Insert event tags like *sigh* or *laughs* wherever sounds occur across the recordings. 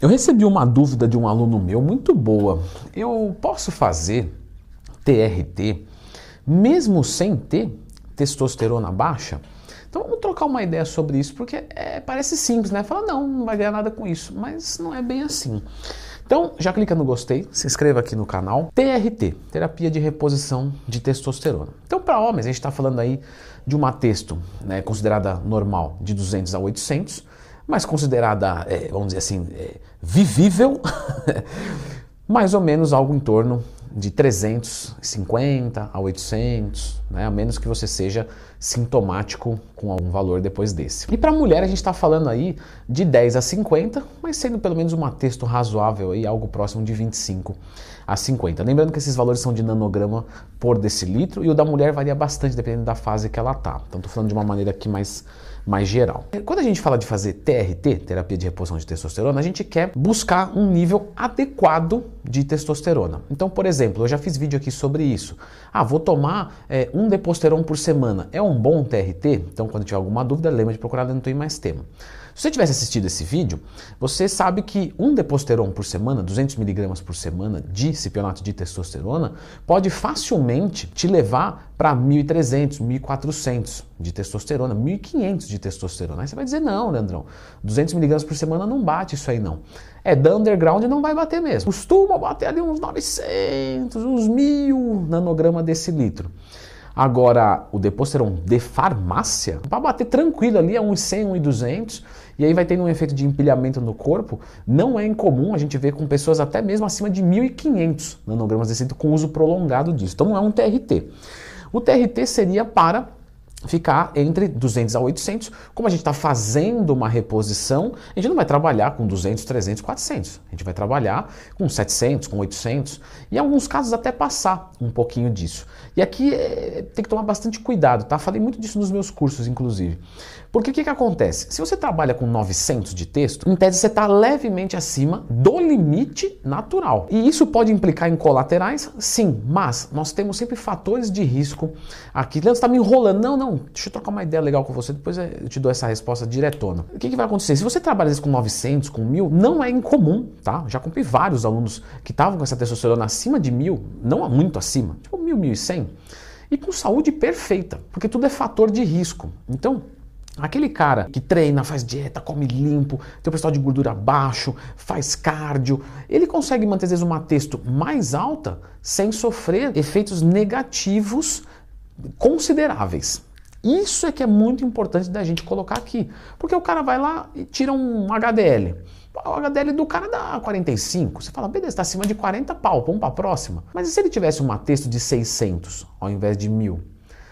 Eu recebi uma dúvida de um aluno meu muito boa. Eu posso fazer TRT mesmo sem ter testosterona baixa? Então vamos trocar uma ideia sobre isso, porque é, parece simples, né? Fala, não, não vai ganhar nada com isso, mas não é bem assim. Então já clica no gostei, se inscreva aqui no canal. TRT, terapia de reposição de testosterona. Então para homens a gente está falando aí de uma testo né, considerada normal de 200 a 800, mas considerada, é, vamos dizer assim, é, vivível, *laughs* mais ou menos algo em torno de 350 a 800, né, a menos que você seja sintomático com algum valor depois desse. E para mulher a gente está falando aí de 10 a 50, mas sendo pelo menos uma texto razoável aí, algo próximo de 25 a 50. Lembrando que esses valores são de nanograma por decilitro e o da mulher varia bastante dependendo da fase que ela tá. Então estou falando de uma maneira aqui mais mais geral. Quando a gente fala de fazer TRT, terapia de reposição de testosterona, a gente quer buscar um nível adequado de testosterona. Então, por exemplo, eu já fiz vídeo aqui sobre isso. Ah, vou tomar é, um deposteron por semana. É um bom TRT? Então, quando tiver alguma dúvida, lembra de procurar dentro do mais tema. Se você tivesse assistido esse vídeo, você sabe que um deposteron por semana, 200mg por semana de cipionato de testosterona, pode facilmente te levar para 1.300, 1.400 de testosterona, 1.500 de testosterona. Aí você vai dizer, não, Leandrão, 200mg por semana não bate isso aí não. É, da underground não vai bater mesmo. Costuma bater ali uns 900, uns 1.000 nanograma desse litro. Agora, o Deposteron de farmácia, para bater tranquilo ali, é uns 100, uns 200, e aí vai tendo um efeito de empilhamento no corpo. Não é incomum a gente ver com pessoas até mesmo acima de 1.500 nanogramas desse com uso prolongado disso. Então não é um TRT. O TRT seria para ficar entre 200 a 800. Como a gente está fazendo uma reposição, a gente não vai trabalhar com 200, 300, 400. A gente vai trabalhar com 700, com 800 e em alguns casos até passar um pouquinho disso. E aqui é, tem que tomar bastante cuidado, tá? Falei muito disso nos meus cursos, inclusive. Porque o que, que acontece? Se você trabalha com 900 de texto, em tese você está levemente acima do limite natural. E isso pode implicar em colaterais? Sim, mas nós temos sempre fatores de risco aqui. Leandro, está me enrolando. Não, não, deixa eu trocar uma ideia legal com você, depois eu te dou essa resposta diretona. O que, que vai acontecer? Se você trabalha com 900, com 1000, não é incomum, tá? Já comprei vários alunos que estavam com essa testosterona acima de 1000, não muito acima, tipo 1000, 1100, e com saúde perfeita, porque tudo é fator de risco. Então, Aquele cara que treina, faz dieta, come limpo, tem o pessoal de gordura baixo, faz cardio, ele consegue manter às vezes uma texto mais alta sem sofrer efeitos negativos consideráveis. Isso é que é muito importante da gente colocar aqui, porque o cara vai lá e tira um HDL. O HDL do cara dá 45. Você fala, beleza, está acima de 40 pau, vamos para a próxima. Mas e se ele tivesse uma texto de 600 ao invés de 1000?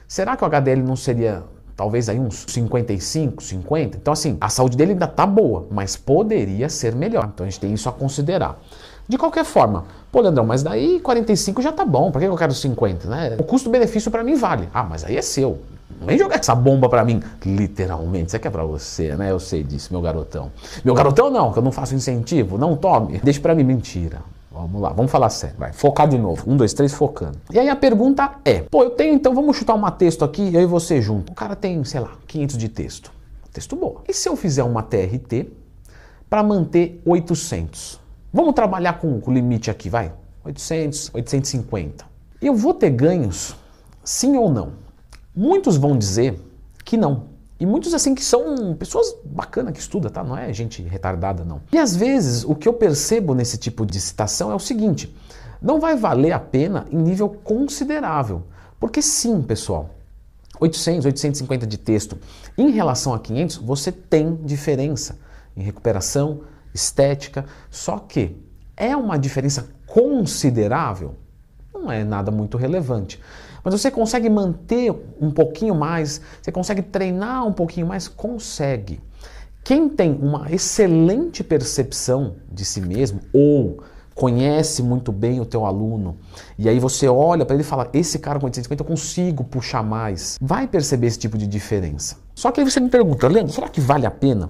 Será que o HDL não seria talvez aí uns 55, 50. Então, assim, a saúde dele ainda tá boa, mas poderia ser melhor. Então, a gente tem isso a considerar. De qualquer forma, pô, Leandrão, mas daí 45 já tá bom, pra que eu quero 50, né? O custo-benefício para mim vale. Ah, mas aí é seu. Não vem jogar essa bomba para mim, literalmente. Isso aqui é para você, né? Eu sei disso, meu garotão. Meu garotão não, que eu não faço incentivo, não tome. Deixa para mim, mentira. Vamos lá, vamos falar sério, vai. Focar de novo. Um, dois, três, focando. E aí a pergunta é: pô, eu tenho então, vamos chutar uma texto aqui, eu e você junto. O cara tem, sei lá, 500 de texto. Texto boa. E se eu fizer uma TRT para manter 800? Vamos trabalhar com o limite aqui, vai. 800, 850. Eu vou ter ganhos, sim ou não? Muitos vão dizer que não. E muitos assim que são pessoas bacanas que estudam, tá? Não é gente retardada, não. E às vezes o que eu percebo nesse tipo de citação é o seguinte: não vai valer a pena em nível considerável. Porque sim, pessoal, 800, 850 de texto em relação a 500, você tem diferença em recuperação, estética, só que é uma diferença considerável? Não é nada muito relevante. Mas você consegue manter um pouquinho mais, você consegue treinar um pouquinho mais? Consegue. Quem tem uma excelente percepção de si mesmo ou conhece muito bem o teu aluno e aí você olha para ele e fala: esse cara com 850 eu consigo puxar mais, vai perceber esse tipo de diferença. Só que aí você me pergunta, Leandro, será que vale a pena?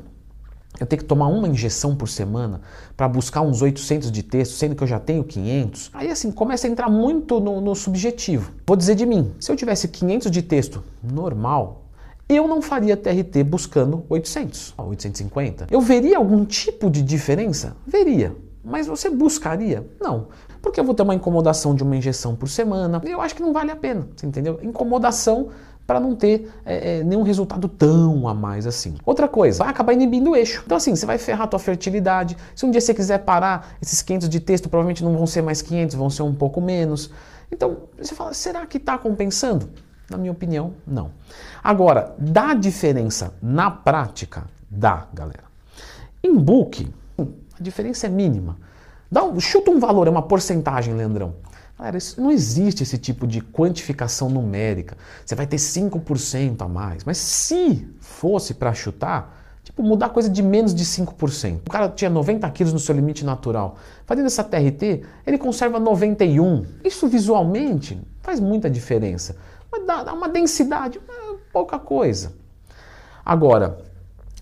Eu tenho que tomar uma injeção por semana para buscar uns 800 de texto, sendo que eu já tenho 500. Aí assim, começa a entrar muito no, no, subjetivo. Vou dizer de mim, se eu tivesse 500 de texto normal, eu não faria TRT buscando 800, 850. Eu veria algum tipo de diferença? Veria. Mas você buscaria? Não. Porque eu vou ter uma incomodação de uma injeção por semana. Eu acho que não vale a pena, entendeu? Incomodação para não ter é, é, nenhum resultado tão a mais assim. Outra coisa, vai acabar inibindo o eixo. Então assim, você vai ferrar a tua fertilidade. Se um dia você quiser parar, esses 500 de texto provavelmente não vão ser mais 500, vão ser um pouco menos. Então, você fala, será que está compensando? Na minha opinião, não. Agora, dá diferença na prática? Dá, galera. Em book, a diferença é mínima. Dá um, chuta um valor, é uma porcentagem, Leandrão. Galera, isso, não existe esse tipo de quantificação numérica. Você vai ter 5% a mais. Mas se fosse para chutar, tipo, mudar coisa de menos de 5%. O cara tinha 90 quilos no seu limite natural. Fazendo essa TRT, ele conserva 91. Isso visualmente faz muita diferença. Mas dá, dá uma densidade, é pouca coisa. Agora,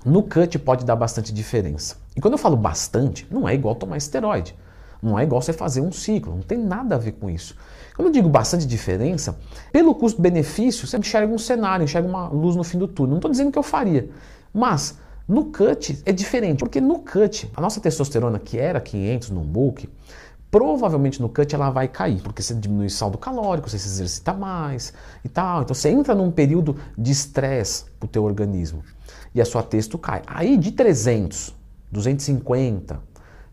no cut pode dar bastante diferença. E quando eu falo bastante, não é igual tomar esteroide. Não é igual você fazer um ciclo, não tem nada a ver com isso. Quando eu digo bastante diferença, pelo custo-benefício, você enxerga um cenário, enxerga uma luz no fim do túnel. Não estou dizendo que eu faria, mas no cut é diferente, porque no cut, a nossa testosterona, que era 500 no bulk, provavelmente no cut ela vai cair, porque você diminui o saldo calórico, você se exercita mais e tal. Então você entra num período de estresse para o teu organismo e a sua testo cai. Aí de 300, 250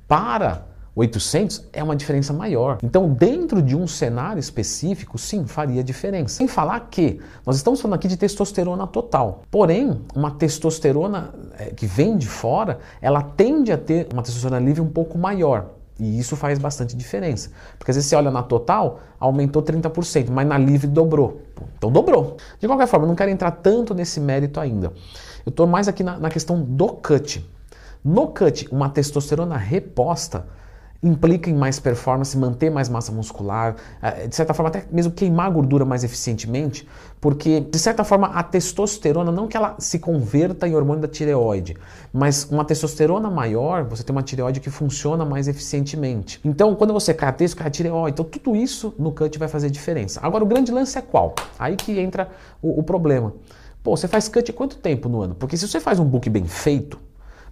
para 800 é uma diferença maior. Então, dentro de um cenário específico, sim, faria diferença. Sem falar que nós estamos falando aqui de testosterona total. Porém, uma testosterona é, que vem de fora, ela tende a ter uma testosterona livre um pouco maior. E isso faz bastante diferença. Porque às vezes você olha na total, aumentou 30%, mas na livre dobrou. Então dobrou. De qualquer forma, não quero entrar tanto nesse mérito ainda. Eu estou mais aqui na, na questão do cut. No cut, uma testosterona reposta implica em mais performance, manter mais massa muscular, eh, de certa forma até mesmo queimar gordura mais eficientemente, porque de certa forma a testosterona, não que ela se converta em hormônio da tireoide, mas uma testosterona maior, você tem uma tireoide que funciona mais eficientemente. Então, quando você cai a testo, cai a tireoide, então tudo isso no cut vai fazer diferença. Agora, o grande lance é qual? Aí que entra o, o problema. Pô, você faz cut quanto tempo no ano? Porque se você faz um book bem feito,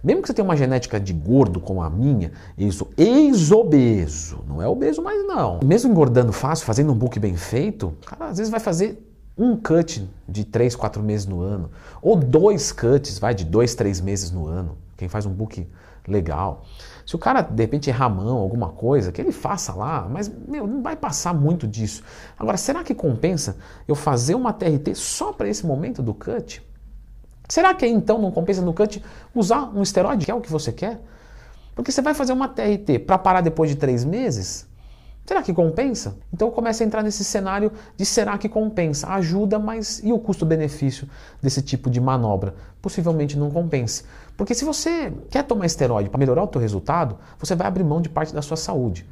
mesmo que você tenha uma genética de gordo como a minha, isso ex-obeso, não é obeso mais não. Mesmo engordando fácil, fazendo um book bem feito, cara às vezes vai fazer um cut de 3, 4 meses no ano, ou dois cuts, vai de 2, 3 meses no ano. Quem faz um book legal. Se o cara de repente errar a mão, alguma coisa, que ele faça lá, mas meu, não vai passar muito disso. Agora, será que compensa eu fazer uma TRT só para esse momento do cut? Será que então não compensa no cut usar um esteroide, que é o que você quer? Porque você vai fazer uma TRT para parar depois de três meses? Será que compensa? Então começa a entrar nesse cenário de será que compensa? Ajuda, mas e o custo-benefício desse tipo de manobra? Possivelmente não compense. Porque se você quer tomar esteroide para melhorar o teu resultado, você vai abrir mão de parte da sua saúde.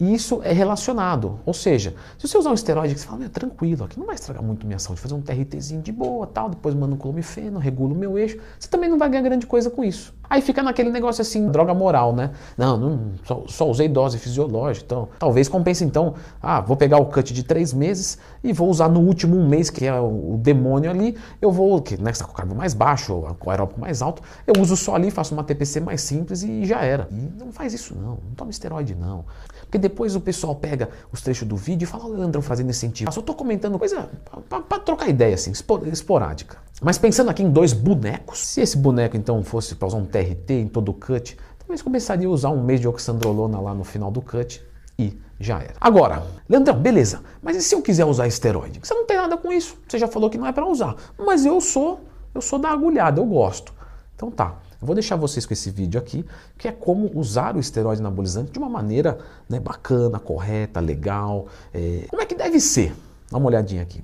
E isso é relacionado. Ou seja, se você usar um esteroide você fala, meu, tranquilo, aqui não vai estragar muito minha saúde, fazer um TRTzinho de boa, tal, depois mando um clomifeno, regulo o meu eixo, você também não vai ganhar grande coisa com isso. Aí fica naquele negócio assim, droga moral, né? Não, não só, só, usei dose fisiológica, então talvez compense então, ah, vou pegar o cut de três meses e vou usar no último um mês, que é o, o demônio ali, eu vou, que né, está com o carbo mais baixo, o aeróbico mais alto, eu uso só ali, faço uma TPC mais simples e já era. E não faz isso não, não toma esteroide não. Porque depois o pessoal pega os trechos do vídeo e fala, o Leandrão fazendo sentido. Eu só estou comentando coisa para trocar ideia, assim, esporádica. Mas pensando aqui em dois bonecos, se esse boneco então fosse para usar um TRT em todo o cut, talvez começaria a usar um mês de oxandrolona lá no final do cut e já era. Agora, Leandrão, beleza, mas e se eu quiser usar esteroide? Você não tem nada com isso, você já falou que não é para usar. Mas eu sou, eu sou da agulhada, eu gosto. Então tá, eu vou deixar vocês com esse vídeo aqui, que é como usar o esteroide anabolizante de uma maneira né, bacana, correta, legal. É... Como é que deve ser? Dá uma olhadinha aqui.